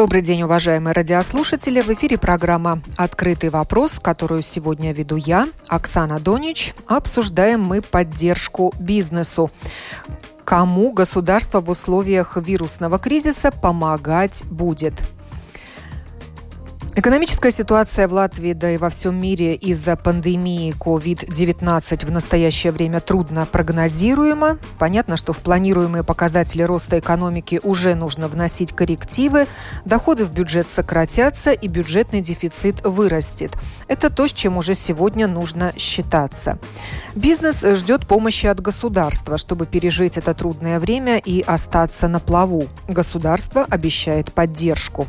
Добрый день, уважаемые радиослушатели. В эфире программа «Открытый вопрос», которую сегодня веду я, Оксана Донич. Обсуждаем мы поддержку бизнесу. Кому государство в условиях вирусного кризиса помогать будет – Экономическая ситуация в Латвии, да и во всем мире из-за пандемии COVID-19 в настоящее время трудно прогнозируема. Понятно, что в планируемые показатели роста экономики уже нужно вносить коррективы, доходы в бюджет сократятся и бюджетный дефицит вырастет. Это то, с чем уже сегодня нужно считаться. Бизнес ждет помощи от государства, чтобы пережить это трудное время и остаться на плаву. Государство обещает поддержку.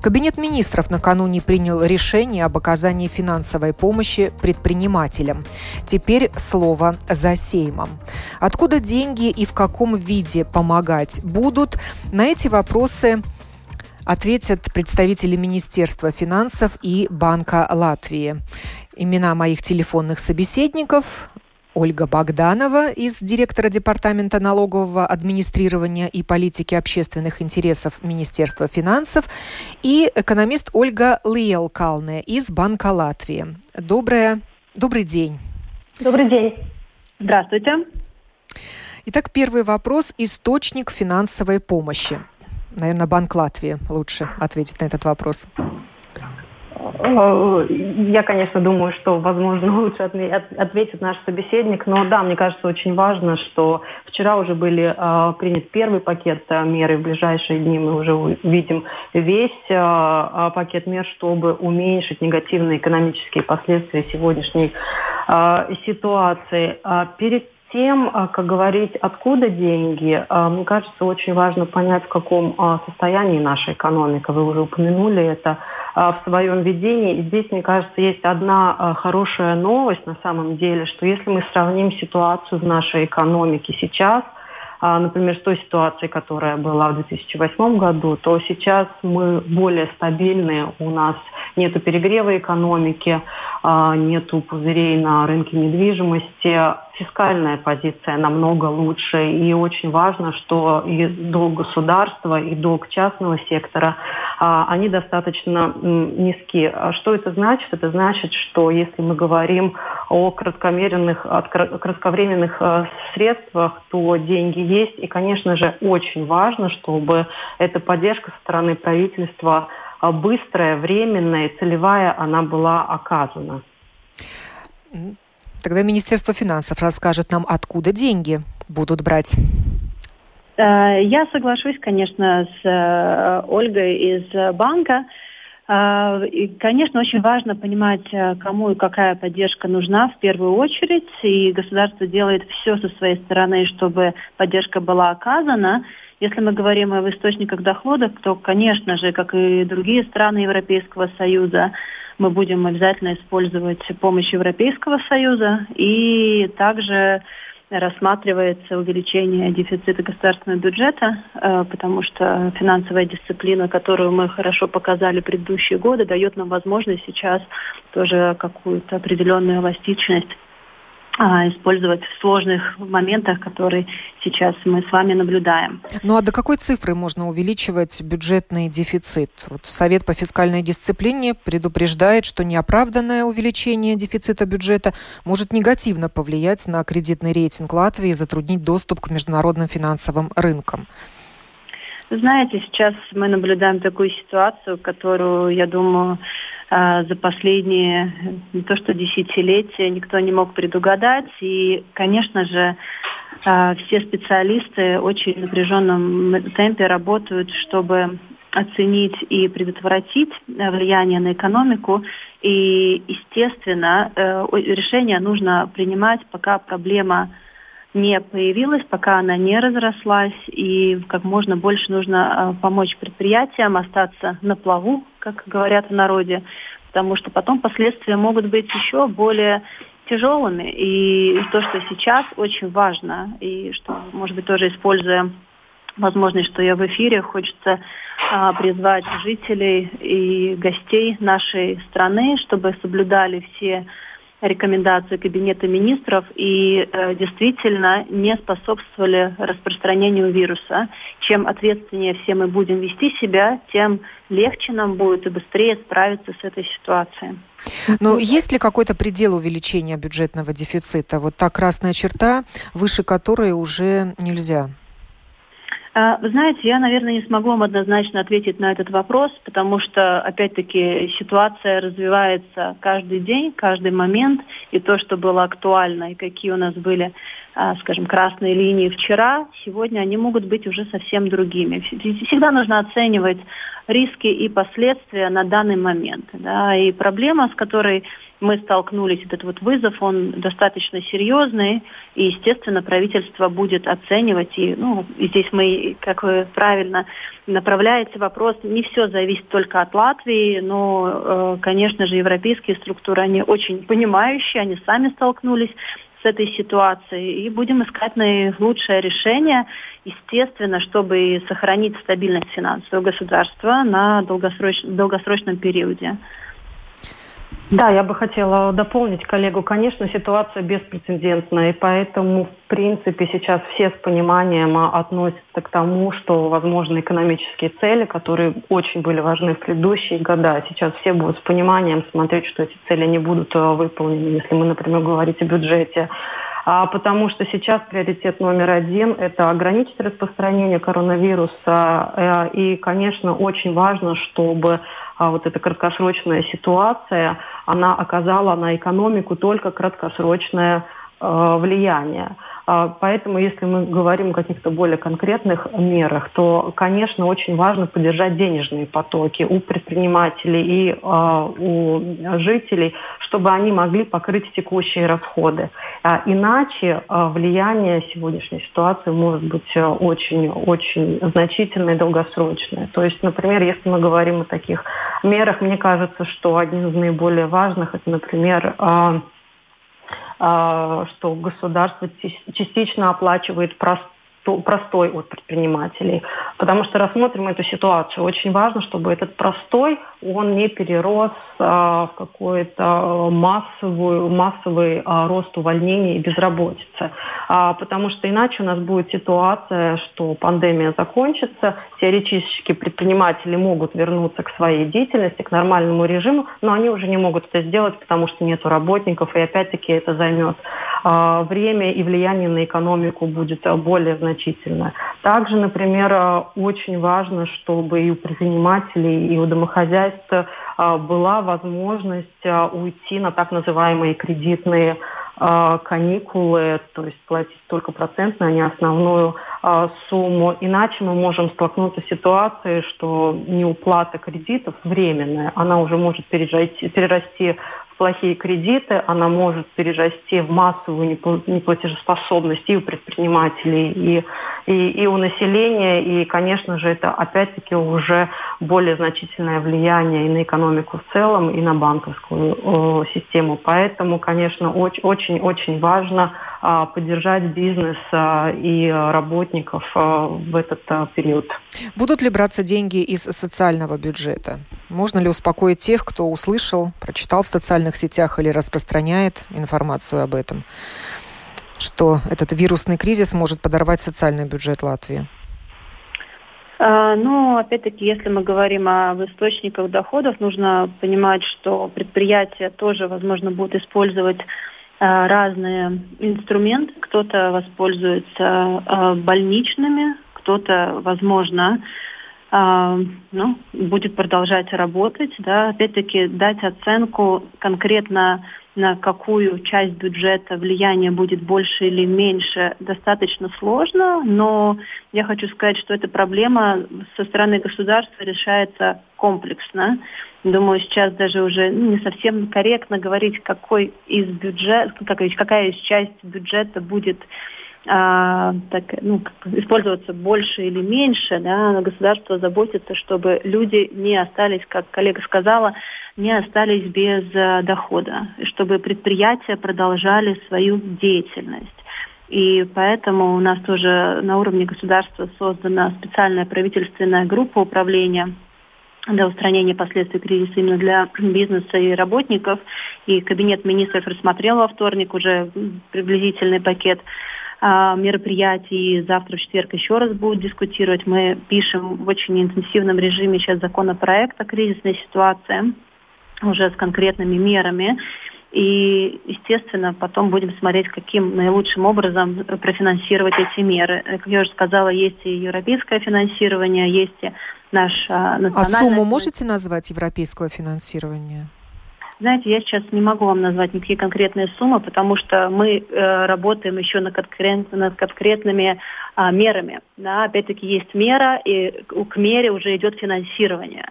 Кабинет министров накануне накануне принял решение об оказании финансовой помощи предпринимателям. Теперь слово за Сеймом. Откуда деньги и в каком виде помогать будут? На эти вопросы ответят представители Министерства финансов и Банка Латвии. Имена моих телефонных собеседников Ольга Богданова из директора Департамента налогового администрирования и политики общественных интересов Министерства финансов и экономист Ольга Лиелкалне из Банка Латвии. Доброе, добрый день. Добрый день. Здравствуйте. Итак, первый вопрос. Источник финансовой помощи. Наверное, Банк Латвии лучше ответить на этот вопрос. Я, конечно, думаю, что, возможно, лучше ответит наш собеседник, но да, мне кажется, очень важно, что вчера уже были э, принят первый пакет э, мер, и в ближайшие дни мы уже увидим весь э, пакет мер, чтобы уменьшить негативные экономические последствия сегодняшней ситуации. А перед тем, как говорить, откуда деньги, мне кажется, очень важно понять, в каком состоянии наша экономика. Вы уже упомянули это. А, в своем видении. Здесь, мне кажется, есть одна а, хорошая новость на самом деле, что если мы сравним ситуацию в нашей экономике сейчас, а, например, с той ситуацией, которая была в 2008 году, то сейчас мы более стабильны, у нас нет перегрева экономики, нет пузырей на рынке недвижимости, фискальная позиция намного лучше. И очень важно, что и долг государства, и долг частного сектора, а, они достаточно низки. А что это значит? Это значит, что если мы говорим о кратковременных, о кратковременных а, средствах, то деньги есть. И, конечно же, очень важно, чтобы эта поддержка со стороны правительства быстрая, временная, целевая, она была оказана. Тогда Министерство финансов расскажет нам, откуда деньги будут брать. Э, я соглашусь, конечно, с э, Ольгой из банка. Э, и, конечно, очень важно понимать, кому и какая поддержка нужна в первую очередь. И государство делает все со своей стороны, чтобы поддержка была оказана. Если мы говорим об источниках доходов, то, конечно же, как и другие страны Европейского Союза, мы будем обязательно использовать помощь Европейского Союза и также рассматривается увеличение дефицита государственного бюджета, э, потому что финансовая дисциплина, которую мы хорошо показали предыдущие годы, дает нам возможность сейчас тоже какую-то определенную эластичность использовать в сложных моментах, которые сейчас мы с вами наблюдаем. Ну а до какой цифры можно увеличивать бюджетный дефицит? Вот Совет по фискальной дисциплине предупреждает, что неоправданное увеличение дефицита бюджета может негативно повлиять на кредитный рейтинг Латвии и затруднить доступ к международным финансовым рынкам. Знаете, сейчас мы наблюдаем такую ситуацию, которую, я думаю, а, за последние не то что десятилетия никто не мог предугадать. И, конечно же, а, все специалисты очень в напряженном темпе работают, чтобы оценить и предотвратить а, влияние на экономику. И, естественно, э, решение нужно принимать, пока проблема не появилась, пока она не разрослась, и как можно больше нужно помочь предприятиям остаться на плаву, как говорят в народе, потому что потом последствия могут быть еще более тяжелыми. И то, что сейчас очень важно, и что, может быть, тоже используя возможность, что я в эфире, хочется а, призвать жителей и гостей нашей страны, чтобы соблюдали все рекомендации Кабинета министров и э, действительно не способствовали распространению вируса. Чем ответственнее все мы будем вести себя, тем легче нам будет и быстрее справиться с этой ситуацией. Но есть ли какой-то предел увеличения бюджетного дефицита? Вот та красная черта, выше которой уже нельзя? А, вы знаете, я, наверное, не смогу вам однозначно ответить на этот вопрос, потому что, опять-таки, ситуация развивается каждый день, каждый момент, и то, что было актуально, и какие у нас были, скажем, красные линии вчера, сегодня они могут быть уже совсем другими. Всегда нужно оценивать риски и последствия на данный момент. Да, и проблема, с которой мы столкнулись, этот вот вызов, он достаточно серьезный, и, естественно, правительство будет оценивать, и, ну, и здесь мы, как вы правильно направляете вопрос, не все зависит только от Латвии, но, э, конечно же, европейские структуры, они очень понимающие, они сами столкнулись с этой ситуацией и будем искать наилучшее решение, естественно, чтобы сохранить стабильность финансового государства на долгосроч... долгосрочном периоде. Да, я бы хотела дополнить коллегу. Конечно, ситуация беспрецедентная, и поэтому, в принципе, сейчас все с пониманием относятся к тому, что возможны экономические цели, которые очень были важны в предыдущие года. Сейчас все будут с пониманием смотреть, что эти цели не будут э, выполнены, если мы, например, говорить о бюджете потому что сейчас приоритет номер один – это ограничить распространение коронавируса. Э, и, конечно, очень важно, чтобы а, вот эта краткосрочная ситуация, она оказала на экономику только краткосрочное э, влияние. А, поэтому, если мы говорим о каких-то более конкретных мерах, то, конечно, очень важно поддержать денежные потоки у предпринимателей и а, у жителей, чтобы они могли покрыть текущие расходы. А, иначе влияние сегодняшней ситуации может быть очень-очень значительное и долгосрочное. То есть, например, если мы говорим о таких мерах, мне кажется, что один из наиболее важных, это, например, а, что государство частично оплачивает простой от предпринимателей. Потому что рассмотрим эту ситуацию. Очень важно, чтобы этот простой, он не перерос а, в какой-то массовый, массовый а, рост увольнений и безработицы. А, потому что иначе у нас будет ситуация, что пандемия закончится, теоретически предприниматели могут вернуться к своей деятельности, к нормальному режиму, но они уже не могут это сделать, потому что нет работников, и опять-таки это займет а, время и влияние на экономику будет более значительное. Также, например, очень важно, чтобы и у предпринимателей, и у домохозяйств была возможность уйти на так называемые кредитные каникулы, то есть платить только процентную, а не основную сумму. Иначе мы можем столкнуться с ситуацией, что неуплата кредитов временная, она уже может перерасти, перерасти плохие кредиты, она может перерасти в массовую неплатежеспособность и у предпринимателей, и, и, и у населения. И, конечно же, это опять-таки уже более значительное влияние и на экономику в целом, и на банковскую э, систему. Поэтому, конечно, очень-очень важно э, поддержать бизнес э, и работников э, в этот э, период. Будут ли браться деньги из социального бюджета? Можно ли успокоить тех, кто услышал, прочитал в социальных сетях или распространяет информацию об этом, что этот вирусный кризис может подорвать социальный бюджет Латвии? А, ну, опять-таки, если мы говорим об источниках доходов, нужно понимать, что предприятия тоже, возможно, будут использовать а, разные инструменты. Кто-то воспользуется а, больничными, кто-то, возможно, ну, будет продолжать работать, да, опять-таки дать оценку конкретно на какую часть бюджета влияние будет больше или меньше, достаточно сложно, но я хочу сказать, что эта проблема со стороны государства решается комплексно. Думаю, сейчас даже уже ну, не совсем корректно говорить, какой из бюджета, какая из часть бюджета будет а, так, ну, использоваться больше или меньше, да, государство заботится, чтобы люди не остались, как коллега сказала, не остались без а, дохода, чтобы предприятия продолжали свою деятельность. И поэтому у нас тоже на уровне государства создана специальная правительственная группа управления для устранения последствий кризиса именно для бизнеса и работников. И Кабинет министров рассмотрел во вторник уже приблизительный пакет мероприятий. Завтра, в четверг, еще раз будут дискутировать. Мы пишем в очень интенсивном режиме сейчас законопроект о кризисной ситуации уже с конкретными мерами. И, естественно, потом будем смотреть, каким наилучшим образом профинансировать эти меры. Как я уже сказала, есть и европейское финансирование, есть и наш а, национальное... А сумму можете назвать европейского финансирования? Знаете, я сейчас не могу вам назвать никакие конкретные суммы, потому что мы э, работаем еще над, конкрет, над конкретными э, мерами. Да? Опять-таки есть мера, и к мере уже идет финансирование.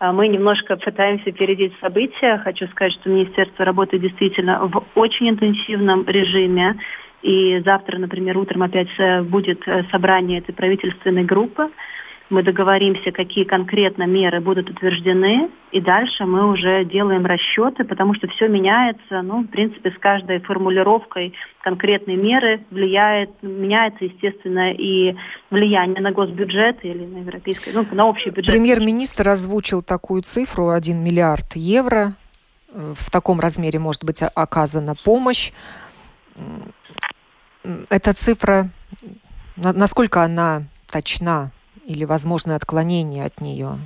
А мы немножко пытаемся опередить события. Хочу сказать, что Министерство работает действительно в очень интенсивном режиме. И завтра, например, утром опять э, будет э, собрание этой правительственной группы мы договоримся, какие конкретно меры будут утверждены, и дальше мы уже делаем расчеты, потому что все меняется, ну, в принципе, с каждой формулировкой конкретной меры влияет, меняется, естественно, и влияние на госбюджет или на европейский, ну, на общий бюджет. Премьер-министр озвучил такую цифру, 1 миллиард евро. В таком размере может быть оказана помощь. Эта цифра, насколько она точна? Или возможное отклонение от нее?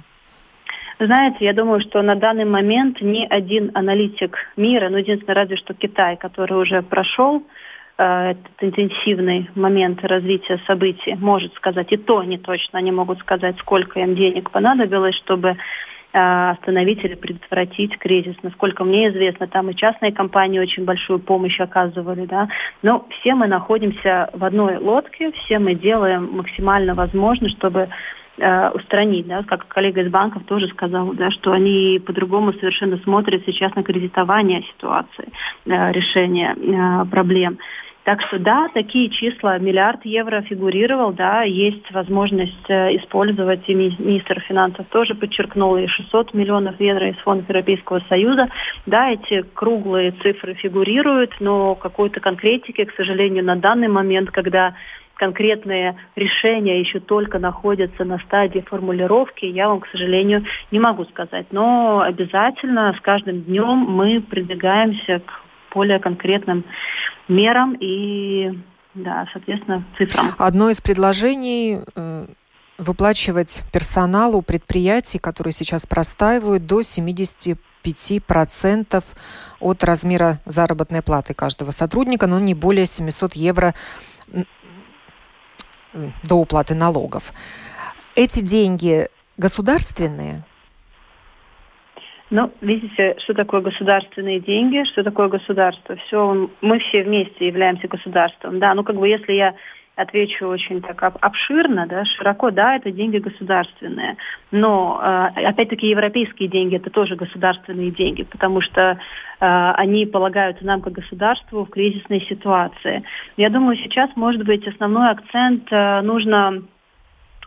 Знаете, я думаю, что на данный момент ни один аналитик мира, ну, единственное, разве что Китай, который уже прошел э, этот интенсивный момент развития событий, может сказать, и то не точно, они могут сказать, сколько им денег понадобилось, чтобы остановить или предотвратить кризис. Насколько мне известно, там и частные компании очень большую помощь оказывали, да. Но все мы находимся в одной лодке, все мы делаем максимально возможно, чтобы э, устранить, да, как коллега из банков тоже сказал, да, что они по-другому совершенно смотрят сейчас на кредитование ситуации, э, решение э, проблем. Так что да, такие числа, миллиард евро фигурировал, да, есть возможность э, использовать, и министр финансов тоже подчеркнул, и 600 миллионов евро из фондов Европейского Союза. Да, эти круглые цифры фигурируют, но какой-то конкретики, к сожалению, на данный момент, когда конкретные решения еще только находятся на стадии формулировки, я вам, к сожалению, не могу сказать. Но обязательно с каждым днем мы продвигаемся к более конкретным мерам и, да, соответственно, цифрам. Одно из предложений э, выплачивать персоналу предприятий, которые сейчас простаивают, до 75 5% от размера заработной платы каждого сотрудника, но не более 700 евро до уплаты налогов. Эти деньги государственные? Ну, видите, что такое государственные деньги, что такое государство. Все, мы все вместе являемся государством. Да, ну как бы если я отвечу очень так обширно, да, широко, да, это деньги государственные. Но, э, опять-таки, европейские деньги – это тоже государственные деньги, потому что э, они полагаются нам как государству в кризисной ситуации. Я думаю, сейчас, может быть, основной акцент э, нужно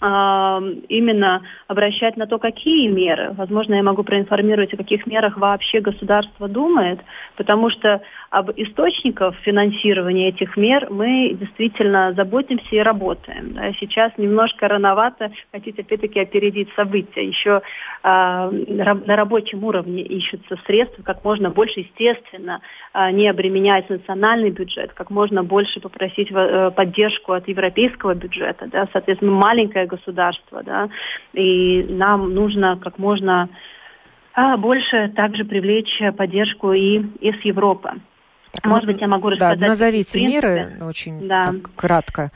именно обращать на то, какие меры. Возможно, я могу проинформировать, о каких мерах вообще государство думает, потому что об источниках финансирования этих мер мы действительно заботимся и работаем. Да. Сейчас немножко рановато хотите опять-таки опередить события. Еще э, на рабочем уровне ищутся средства, как можно больше, естественно, э, не обременять национальный бюджет, как можно больше попросить э, поддержку от европейского бюджета. Да. Соответственно, маленькое государство, да, и нам нужно как можно а больше также привлечь поддержку и из Европы. Так, Может быть, я могу рассказать. Да, назовите меры очень да. так, кратко.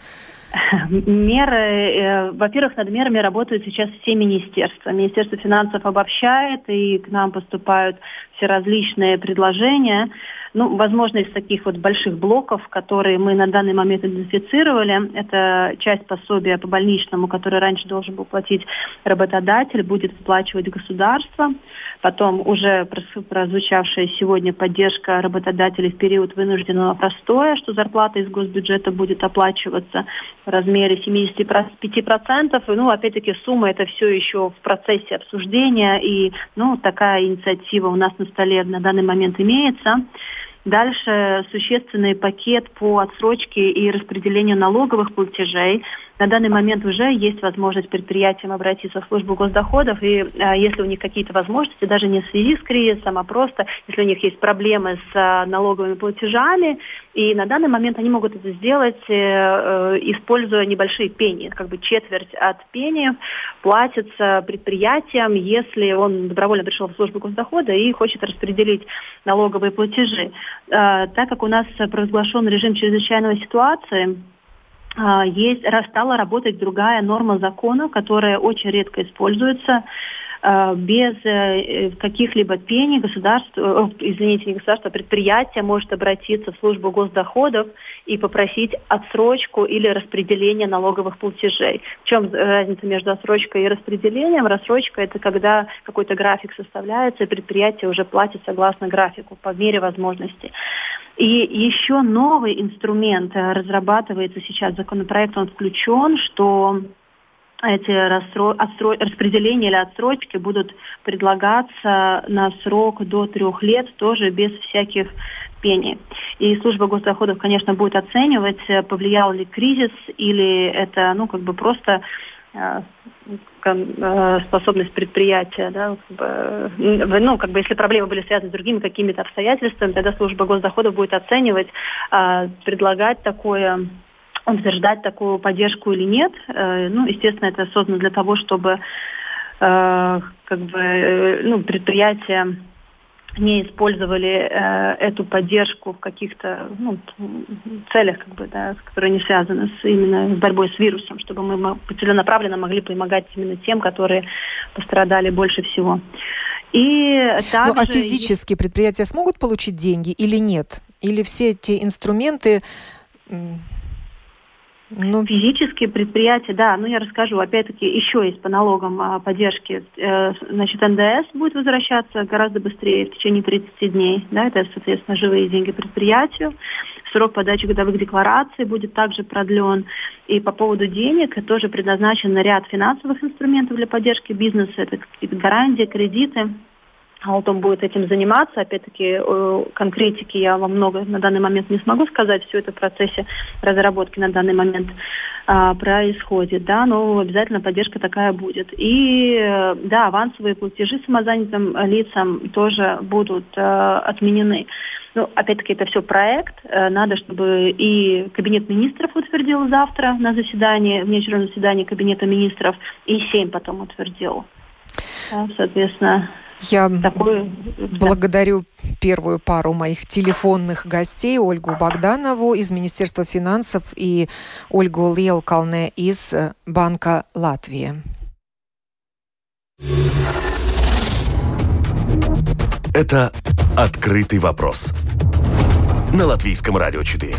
Меры, э, во-первых, над мерами работают сейчас все министерства. Министерство финансов обобщает, и к нам поступают все различные предложения. Ну, возможно, из таких вот больших блоков, которые мы на данный момент идентифицировали, это часть пособия по больничному, который раньше должен был платить работодатель, будет выплачивать государство. Потом уже прозвучавшая сегодня поддержка работодателей в период вынужденного простоя, что зарплата из госбюджета будет оплачиваться в размере 75%. И, ну, опять-таки, сумма это все еще в процессе обсуждения, и ну, такая инициатива у нас на столе на данный момент имеется. Дальше существенный пакет по отсрочке и распределению налоговых платежей. На данный момент уже есть возможность предприятиям обратиться в службу госдоходов, и а, если у них какие-то возможности, даже не в связи с кризисом, а просто если у них есть проблемы с а, налоговыми платежами, и на данный момент они могут это сделать, э, э, используя небольшие пени, как бы четверть от пени платится предприятиям, если он добровольно пришел в службу госдохода и хочет распределить налоговые платежи. Э, так как у нас провозглашен режим чрезвычайной ситуации, а, есть, стала работать другая норма закона, которая очень редко используется. а, без э, каких-либо пений государство, извините, не государство, а предприятие может обратиться в службу госдоходов и попросить отсрочку или распределение налоговых платежей. В чем разница между отсрочкой и распределением? Рассрочка – это когда какой-то график составляется, и предприятие уже платит согласно графику по мере возможности. И еще новый инструмент э, разрабатывается сейчас, законопроект он включен, что эти рассро... отстро... распределения или отсрочки будут предлагаться на срок до трех лет, тоже без всяких пений. И служба госдоходов, конечно, будет оценивать, э, повлиял ли кризис или это, ну, как бы просто Э, э, способность предприятия, да, как бы, ну, как бы, если проблемы были связаны с другими какими-то обстоятельствами, тогда служба госдоходов будет оценивать, предлагать такое утверждать такую поддержку или нет. Э, ну, естественно, это создано для того, чтобы как бы, ну, предприятия не использовали э, эту поддержку в каких-то ну, целях, как бы, да, которые не связаны с, именно с борьбой с вирусом, чтобы мы целенаправленно могли помогать именно тем, которые пострадали больше всего. И также... Ну, а физически предприятия смогут получить деньги или нет? Или все эти инструменты ну... Физические предприятия, да, ну я расскажу, опять-таки, еще есть по налогам а, поддержки, э, значит, НДС будет возвращаться гораздо быстрее, в течение 30 дней, да, это, соответственно, живые деньги предприятию. Срок подачи годовых деклараций будет также продлен. И по поводу денег тоже предназначен ряд финансовых инструментов для поддержки бизнеса, это гарантии, кредиты, Алтон будет этим заниматься. Опять-таки, э, конкретики я вам много на данный момент не смогу сказать. Все это в процессе разработки на данный момент а, происходит, да, но обязательно поддержка такая будет. И, э, да, авансовые платежи самозанятым лицам тоже будут а, отменены. Ну, опять-таки, это все проект. Надо, чтобы и Кабинет министров утвердил завтра на заседании, внеочередном заседании Кабинета министров, и Сейм потом утвердил. Да, соответственно, я Такое... благодарю первую пару моих телефонных гостей, Ольгу Богданову из Министерства финансов и Ольгу Лелкалне из э, Банка Латвии. Это «Открытый вопрос» на Латвийском радио 4.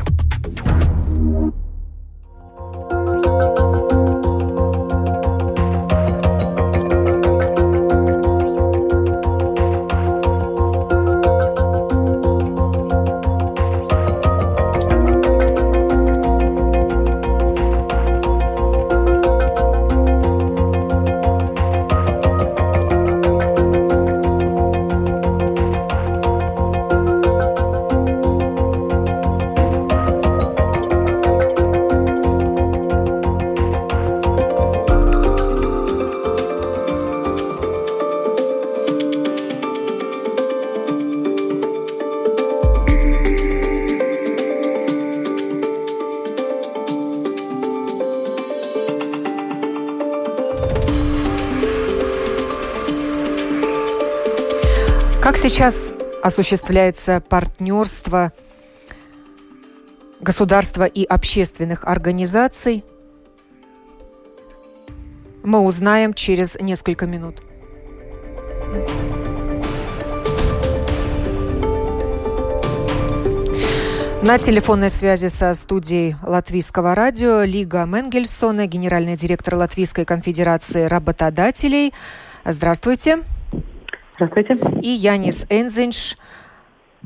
Сейчас осуществляется партнерство государства и общественных организаций. Мы узнаем через несколько минут. На телефонной связи со студией Латвийского радио Лига Менгельсона, генеральный директор Латвийской конфедерации работодателей. Здравствуйте. Здравствуйте. И Янис Энзинш,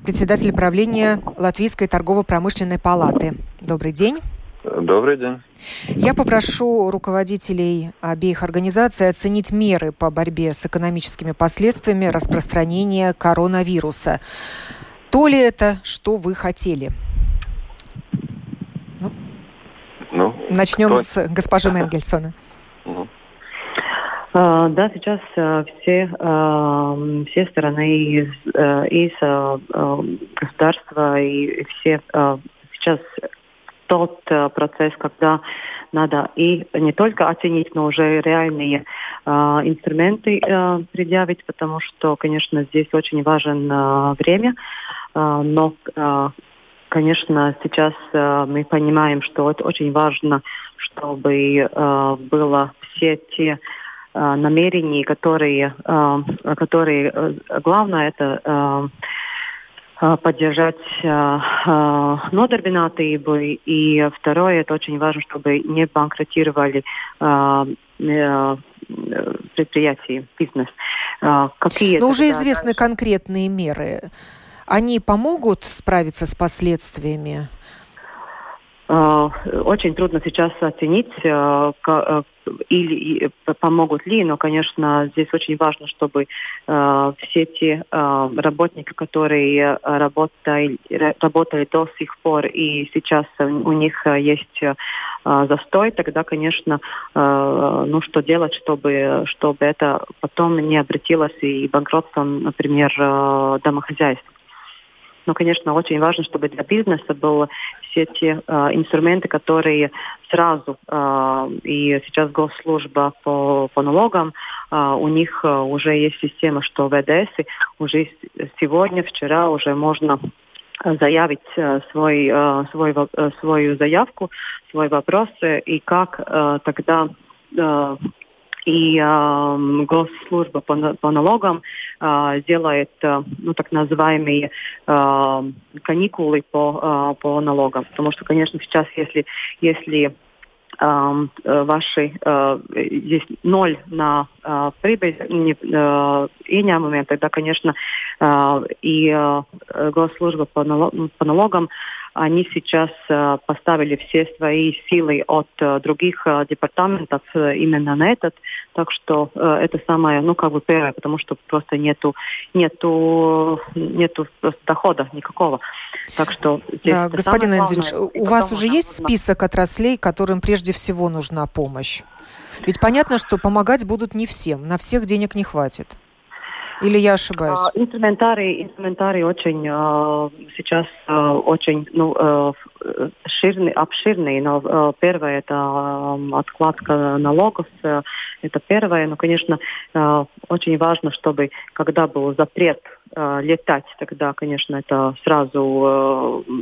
председатель правления Латвийской торгово-промышленной палаты. Добрый день. Добрый день. Я попрошу руководителей обеих организаций оценить меры по борьбе с экономическими последствиями распространения коронавируса. То ли это, что вы хотели? Ну, ну Начнем кто? с госпожи Менгельсона. Uh, да, сейчас uh, все, uh, все стороны из, из государства и все сейчас тот процесс, когда надо и не только оценить, но уже реальные инструменты предъявить, потому что, конечно, здесь очень важен время. А, но, а, конечно, сейчас а, мы понимаем, что это очень важно, чтобы было все те намерения, которые, которые главное это поддержать нодarbinātību. И второе, это очень важно, чтобы не банкротировали предприятия, бизнес. Какие Но уже известны дальше? конкретные меры они помогут справиться с последствиями? А, очень трудно сейчас оценить, э, э, или помогут ли, но, конечно, здесь очень важно, чтобы все те работники, которые работали, работали до сих пор и сейчас у них есть застой, тогда, конечно, ну что делать, чтобы, чтобы это потом не обратилось и банкротством, например, домохозяйств. Но, конечно, очень важно, чтобы для бизнеса были все те э, инструменты, которые сразу, э, и сейчас госслужба по, по налогам, э, у них э, уже есть система, что ВДС уже сегодня, вчера уже можно заявить э, свой, э, свой, свою заявку, свой вопрос, и как тогда и э, госслужба по, по налогам э, делает э, ну, так называемые э, каникулы по, э, по налогам. Потому что, конечно, сейчас, если, если э, ваши э, есть ноль на э, прибыль не, э, ieņēmumiem, тогда, конечно, э, и э, госслужба по, по налогам они сейчас э, поставили все свои силы от э, других э, департаментов именно на этот. Так что это самое, ну, как бы первое, потому что просто нету, нету, нету просто дохода никакого. Так что да, господин Эндзинш, у вас уже есть список отраслей, которым прежде всего нужна помощь? Ведь понятно, что помогать будут не всем, на всех денег не хватит. Или я ошибаюсь? А, инструментарий, инструментарий очень э, сейчас э, очень ну, э, ширный, обширный. Но э, первое это откладка налогов. Это первое. Но, конечно, э, очень важно, чтобы когда был запрет э, летать, тогда, конечно, это сразу э,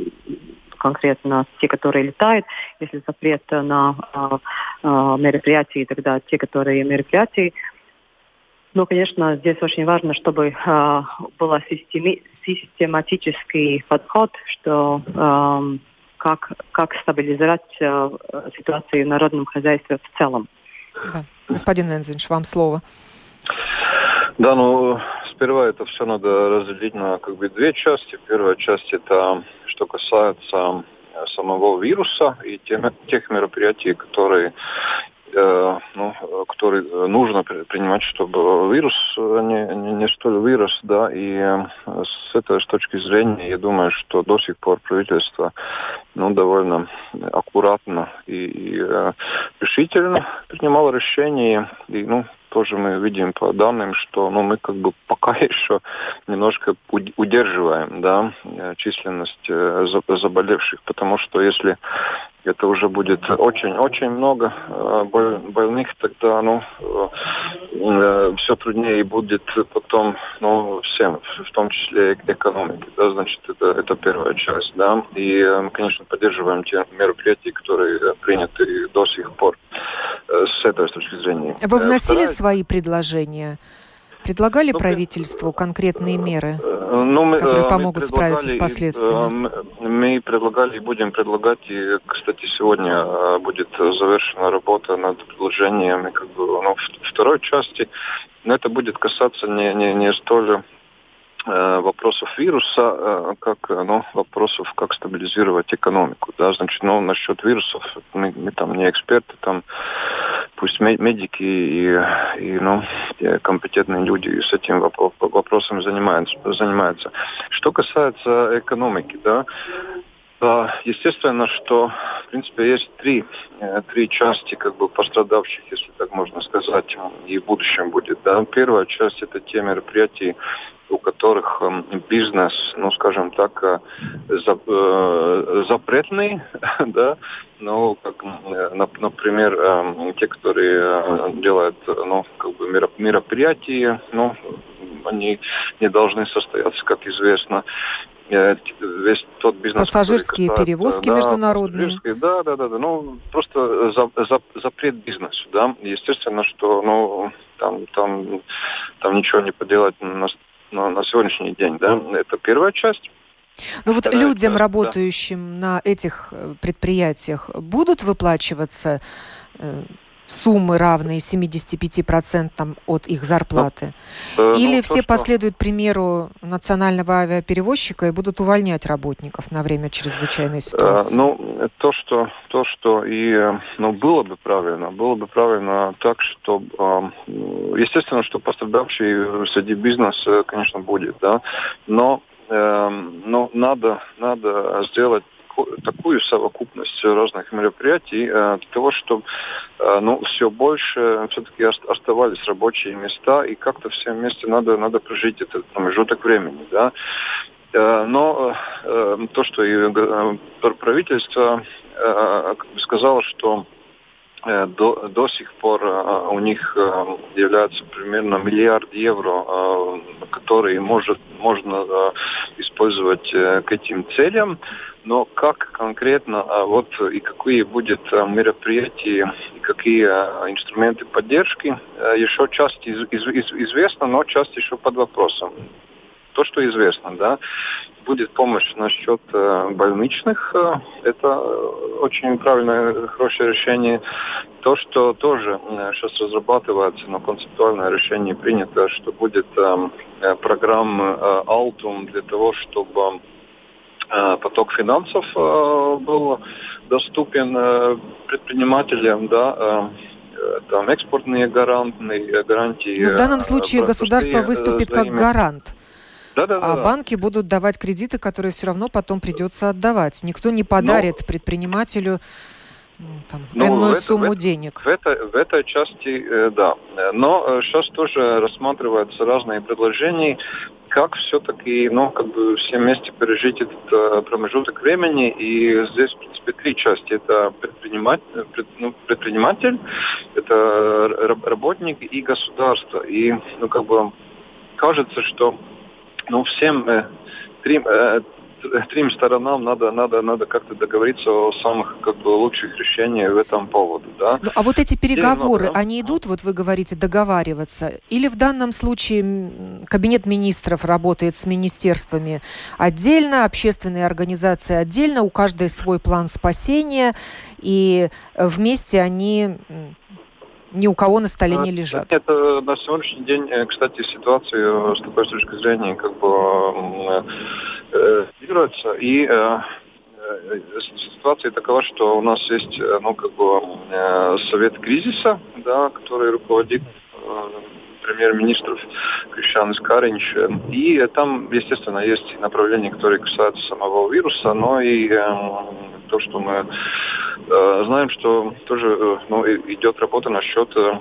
конкретно те, которые летают. Если запрет на э, мероприятия, тогда те, которые мероприятия но, конечно, здесь очень важно, чтобы э, был системи- систематический подход, что э, как, как стабилизировать э, ситуацию в народном хозяйстве в целом. Да. Господин Энзинш, вам слово. Да, ну, сперва это все надо разделить на как бы две части. Первая часть это что касается самого вируса и тех, тех мероприятий, которые Э, ну, который нужно принимать, чтобы вирус не, не, не столь вырос, да, и э, с этой точки зрения я думаю, что до сих пор правительство ну, довольно аккуратно и, и э, решительно принимало решения, и, ну, тоже мы видим по данным, что ну, мы как бы пока еще немножко удерживаем да, численность заболевших, потому что если это уже будет очень-очень много э, больных, тогда ну, э, э, все труднее будет потом ну, всем, в том числе экономике. Да, значит, это, это первая часть. Да? И мы, конечно, поддерживаем те мероприятия, которые приняты до сих пор с этой точки зрения. Вы вносили Вторая... свои предложения? Предлагали ну, правительству конкретные меры? Ну, мы, которые помогут справиться с последствиями? Мы предлагали и будем предлагать, и, кстати, сегодня будет завершена работа над предложениями как бы, ну, второй части. Но это будет касаться не, не, не столь Э, вопросов вируса, э, как ну, вопросов, как стабилизировать экономику. Да? Значит, ну, насчет вирусов, мы, мы там не эксперты, там пусть медики и, и ну, компетентные люди с этим вопросом занимаются, занимаются. Что касается экономики, да, Естественно, что, в принципе, есть три, э, три части как бы пострадавших, если так можно сказать, и в будущем будет. Да. Первая часть – это те мероприятия, у которых эм, бизнес, ну, скажем так, э, э, запретный, да, ну, как, например, эм, те, которые делают, ну, как бы мероприятия, ну, они не должны состояться, как известно весь тот бизнес... Пассажирские который, перевозки да, международные. Пассажирские, да, да, да, да. Ну, просто за, за, запрет бизнесу, да. Естественно, что, ну, там, там, там ничего не поделать на, на, сегодняшний день, да. Это первая часть. Ну вот людям, часть, работающим да. на этих э, предприятиях, будут выплачиваться э, суммы, равные 75% от их зарплаты? Ну, Или ну, все то, последуют примеру национального авиаперевозчика и будут увольнять работников на время чрезвычайной ситуации? Ну, то, что, то, что и ну, было бы правильно, было бы правильно так, что, естественно, что пострадавший среди бизнеса, конечно, будет, да, но но надо, надо сделать такую совокупность разных мероприятий э, для того, чтобы э, ну, все больше все-таки оставались рабочие места, и как-то все вместе надо, надо прожить этот промежуток времени. Да? Э, но то, что и правительство сказало, что до, до сих пор у них является примерно миллиард евро, которые может, можно использовать к этим целям. Но как конкретно, вот и какие будут мероприятия, и какие инструменты поддержки, еще часть из, из, известна, но часть еще под вопросом. То, что известно, да, будет помощь насчет больничных, это очень правильное, хорошее решение. То, что тоже сейчас разрабатывается, но концептуальное решение принято, что будет программа Altum для того, чтобы Э, поток финансов э, был доступен э, предпринимателям, да, там экспортные гарантии. Но ну, в данном случае государство выступит как гарант. Да, да, а да, банки будут давать кредиты, которые все равно потом придется отдавать. Никто не подарит Но... предпринимателю там, ну, энную сумму в, денег. В, этой, в этой части, э, да. Но сейчас тоже рассматриваются разные предложения, как все-таки, ну, как бы все вместе пережить этот э, промежуток времени. И здесь, в принципе, три части. Это предприниматель, пред, ну, предприниматель это работник и государство. И, ну, как бы кажется, что ну, всем э, три, э, трем сторонам надо, надо, надо как-то договориться о самых как бы, лучших решениях в этом поводу. Да? Ну, а вот эти переговоры, много, они идут, вот вы говорите, договариваться? Или в данном случае Кабинет министров работает с министерствами отдельно, общественные организации отдельно, у каждой свой план спасения, и вмесе они ни у кого на столе не лежат. Это на сегодняшний день, э, кстати, ситуация с такой точки зрения как бы. Э, и э, ситуация такова, что у нас есть ну, как бы, совет кризиса, да, который руководит премьер-министров Кришан Искаринч. И там, естественно, есть направления, которые касаются самого вируса, но и то, что мы э, знаем, что тоже э, ну, идет работа насчет э,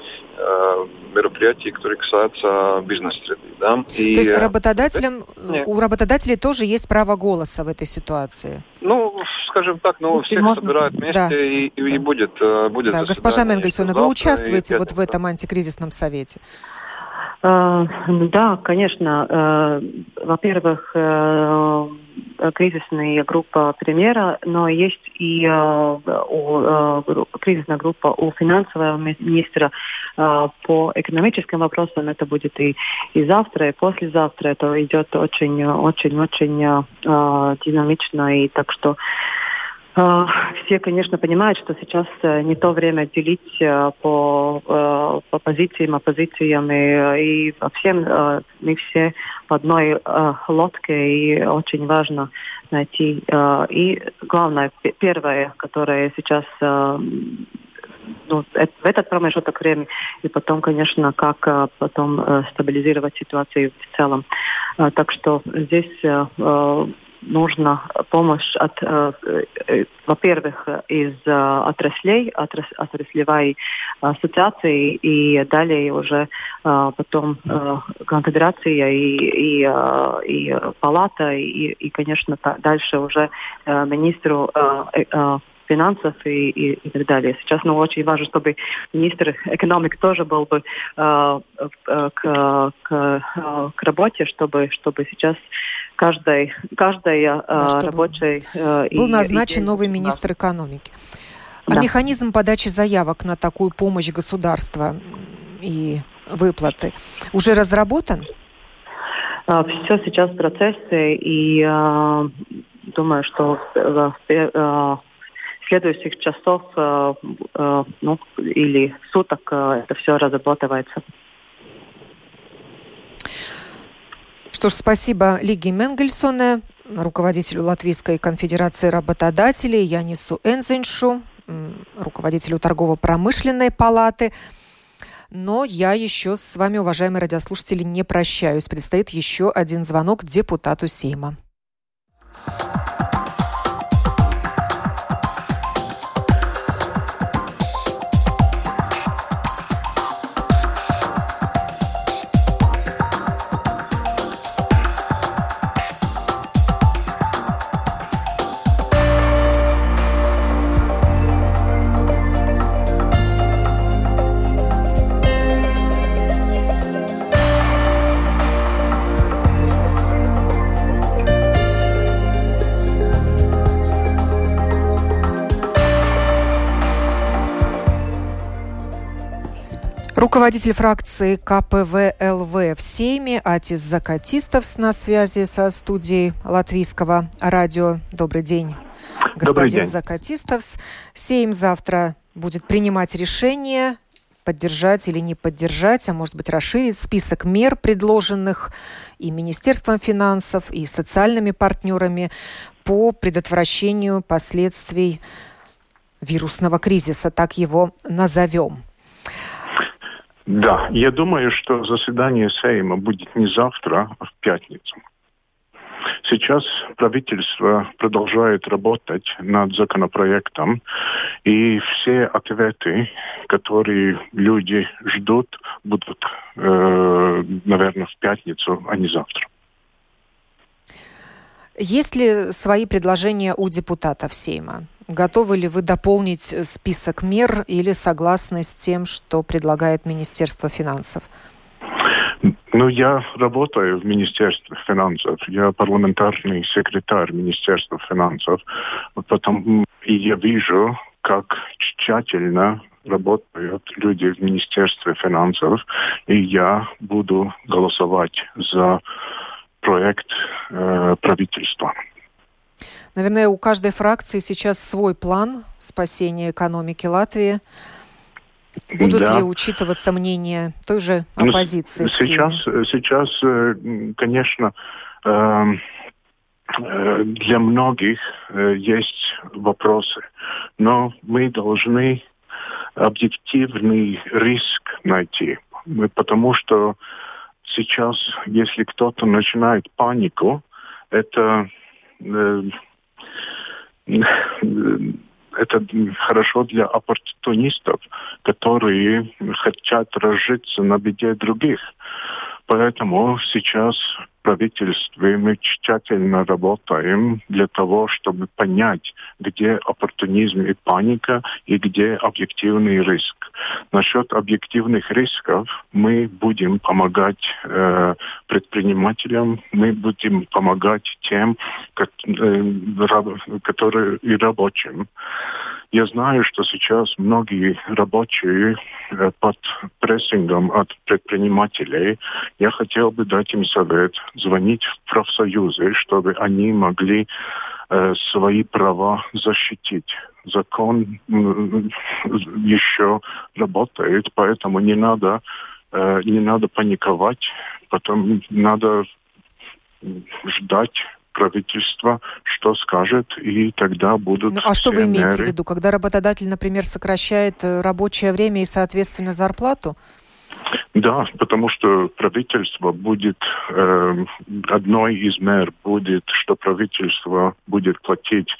мероприятий, которые касаются бизнес-среды. Да? И, то есть работодателям, нет. у работодателей тоже есть право голоса в этой ситуации? Ну, скажем так, ну, всех собирают вместе да. и, и, да. и будет, будет да. Госпожа Менгельсона, вы участвуете вот в этом антикризисном совете? Да, конечно. Во-первых, Э, кризисная группа премьера, но есть и э, э, кризисная группа у финансового министра. по экономическим вопросам это будет и, и завтра, и послезавтра. Это идет очень-очень-очень динамично. И так что а, все, конечно, понимают, что сейчас э, не то время делить э, по, э, по позициям, оппозициям, и, и всем мы все в одной лодке, и очень важно найти. И главное, первое, которое сейчас ну, в этот промежуток времени, и потом, конечно, как потом стабилизировать ситуацию в целом. Так что здесь нужна помощь от, э, э, во-первых, из э, отраслей, отрас, отраслевой ассоциации, и далее уже потом конфедерация и, и, и палата, и, и, конечно, дальше уже министру финансов и, и, и так далее. Сейчас ну, очень важно, чтобы министр экономики тоже был бы э, э, к, к, к работе, чтобы, чтобы сейчас каждой, каждой э, да, рабочей... Э, был и, назначен и, новый министр экономики. А да. механизм подачи заявок на такую помощь государства и выплаты уже разработан? А, Все сейчас в процессе, и э, думаю, что в, в следующих часов э, э, ну, или суток э, это все разработывается. Что ж, спасибо Лиге Менгельсоне, руководителю Латвийской конфедерации работодателей, Янису Энзеншу, руководителю торгово-промышленной палаты. Но я еще с вами, уважаемые радиослушатели, не прощаюсь. Предстоит еще один звонок депутату Сейма. Руководитель фракции КПВЛВ в Сейме Атис Закатистов на связи со студией Латвийского радио. Добрый день, господин Добрый день. Закатистов. Сейм завтра будет принимать решение поддержать или не поддержать, а может быть расширить список мер, предложенных и Министерством финансов, и социальными партнерами по предотвращению последствий вирусного кризиса, так его назовем. Да, я думаю, что заседание Сейма будет не завтра, а в пятницу. Сейчас правительство продолжает работать над законопроектом, и все ответы, которые люди ждут, будут, э, наверное, в пятницу, а не завтра. Есть ли свои предложения у депутатов Сейма? Готовы ли вы дополнить э, список мер или согласны с тем, что предлагает Министерство финансов? Ну, я работаю в Министерстве финансов. Я парламентарный секретарь Министерства финансов. Потом, и я вижу, как тщательно работают люди в Министерстве финансов. И я буду голосовать за проект э, правительства. Наверное, у каждой фракции сейчас свой план спасения экономики Латвии. Будут да. ли учитываться мнения той же ну, оппозиции? Сейчас, сейчас, э, конечно, эм, э, для многих э, есть вопросы, но мы должны объективный риск найти, потому что сейчас, если кто-то начинает панику, это это хорошо для оппортунистов, которые хотят разжиться на беде других. Поэтому сейчас правительстве мы тщательно работаем для того, чтобы понять, где оппортунизм и паника и где объективный риск. Насчет объективных рисков мы будем помогать э, предпринимателям, мы будем помогать тем, как, э, которые и рабочим. Я знаю, что сейчас многие рабочие э, под прессингом от предпринимателей. Я хотел бы дать им совет звонить в профсоюзы, чтобы они могли э, свои права защитить. Закон э, еще работает, поэтому не надо не надо паниковать, потом надо ждать правительства, что скажет, и тогда будут. Ну, а что вы имеете меры. в виду, когда работодатель, например, сокращает э, рабочее время и, соответственно, зарплату? Да, потому что правительство будет, э, одной из мер будет, что правительство будет платить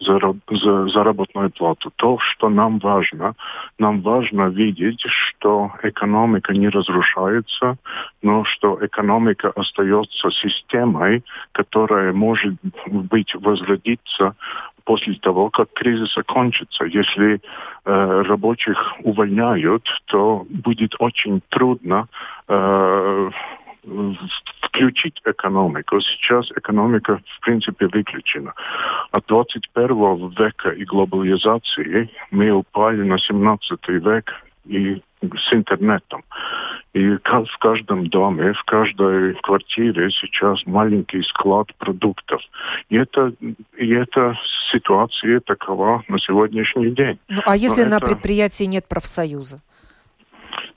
за, за заработную плату. То, что нам важно, нам важно видеть, что экономика не разрушается, но что экономика остается системой, которая может быть возродиться после того, как кризис окончится. Если э, рабочих увольняют, то будет очень трудно э, включить экономику. Сейчас экономика, в принципе, выключена. От 21 века и глобализации мы упали на 17 век и с интернетом. И в каждом доме, в каждой квартире сейчас маленький склад продуктов. И это, и эта ситуация такова на сегодняшний день. Ну, а если Но на это... предприятии нет профсоюза?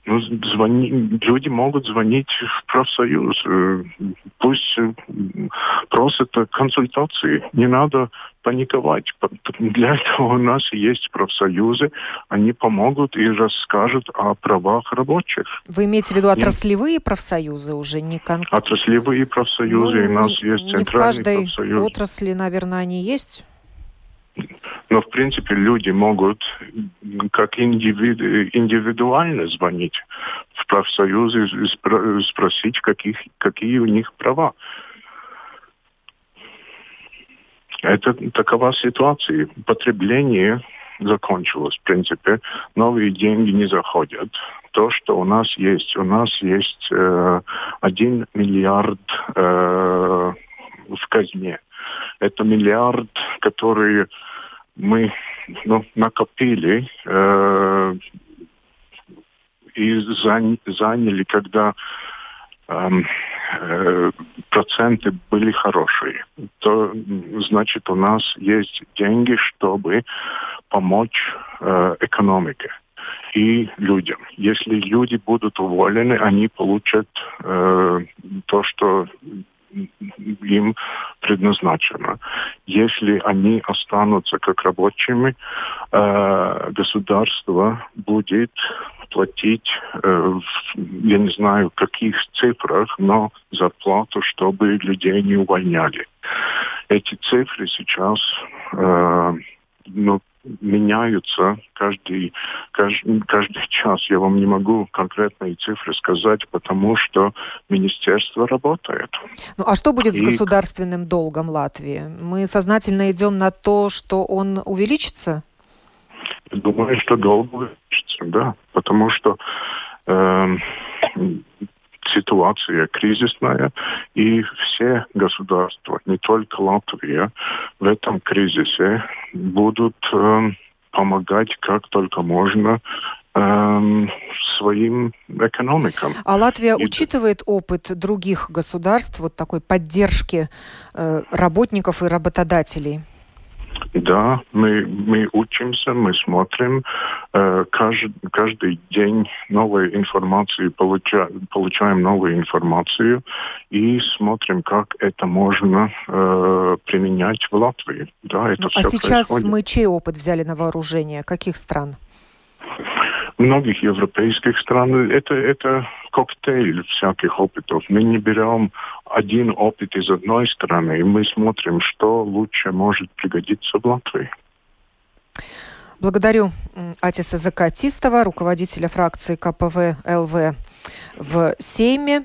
Ну, звони, люди могут звонить в профсоюз. Э, пусть э, просят консультации. Не надо паниковать. Для этого у нас есть профсоюзы. Они помогут и расскажут о правах рабочих. Вы имеете в виду отраслевые и... профсоюзы уже? Не кон... Отраслевые профсоюзы. Ну, у нас не, есть не центральный в каждой профсоюз. отрасли, наверное, они есть? Но, в принципе, люди могут как индивиду, индивидуально звонить в профсоюзы и спросить, каких, какие у них права. Это такова ситуация. Потребление закончилось, в принципе. Новые деньги не заходят. То, что у нас есть, у нас есть э, 1 миллиард э, в казне. Это миллиард, который мы ну, накопили э, и заняли, когда э, проценты были хорошие, то значит у нас есть деньги, чтобы помочь э, экономике и людям. Если люди будут уволены, они получат э, то, что им предназначено. Если они останутся как рабочими, э, государство будет платить, э, я не знаю в каких цифрах, но зарплату, чтобы людей не увольняли. Эти цифры сейчас э, ну, меняются каждый, каждый, каждый час. Я вам не могу конкретные цифры сказать, потому что министерство работает. Ну а что будет И... с государственным долгом Латвии? Мы сознательно идем на то, что он увеличится? Думаю, что долг увеличится, да. Потому что э, ситуация кризисная, и все государства, не только Латвия, в этом кризисе будут э, помогать как только можно э, своим экономикам. А Латвия и... учитывает опыт других государств, вот такой поддержки э, работников и работодателей? Да, мы, мы учимся, мы смотрим. Э, каждый, каждый день новую информацию получаем, получаем новую информацию и смотрим, как это можно э, применять в Латвии. Да, это ну, а сейчас происходит. мы чей опыт взяли на вооружение? Каких стран? Многих европейских стран это, это коктейль всяких опытов. Мы не берем один опыт из одной страны, и мы смотрим, что лучше может пригодиться в Латвии. Благодарю Атиса Закатистова, руководителя фракции КПВ ЛВ в Сейме.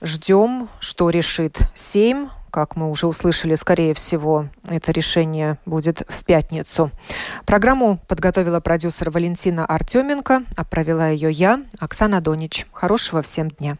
Ждем, что решит Сейм как мы уже услышали, скорее всего, это решение будет в пятницу. Программу подготовила продюсер Валентина Артеменко, а провела ее я, Оксана Донич. Хорошего всем дня.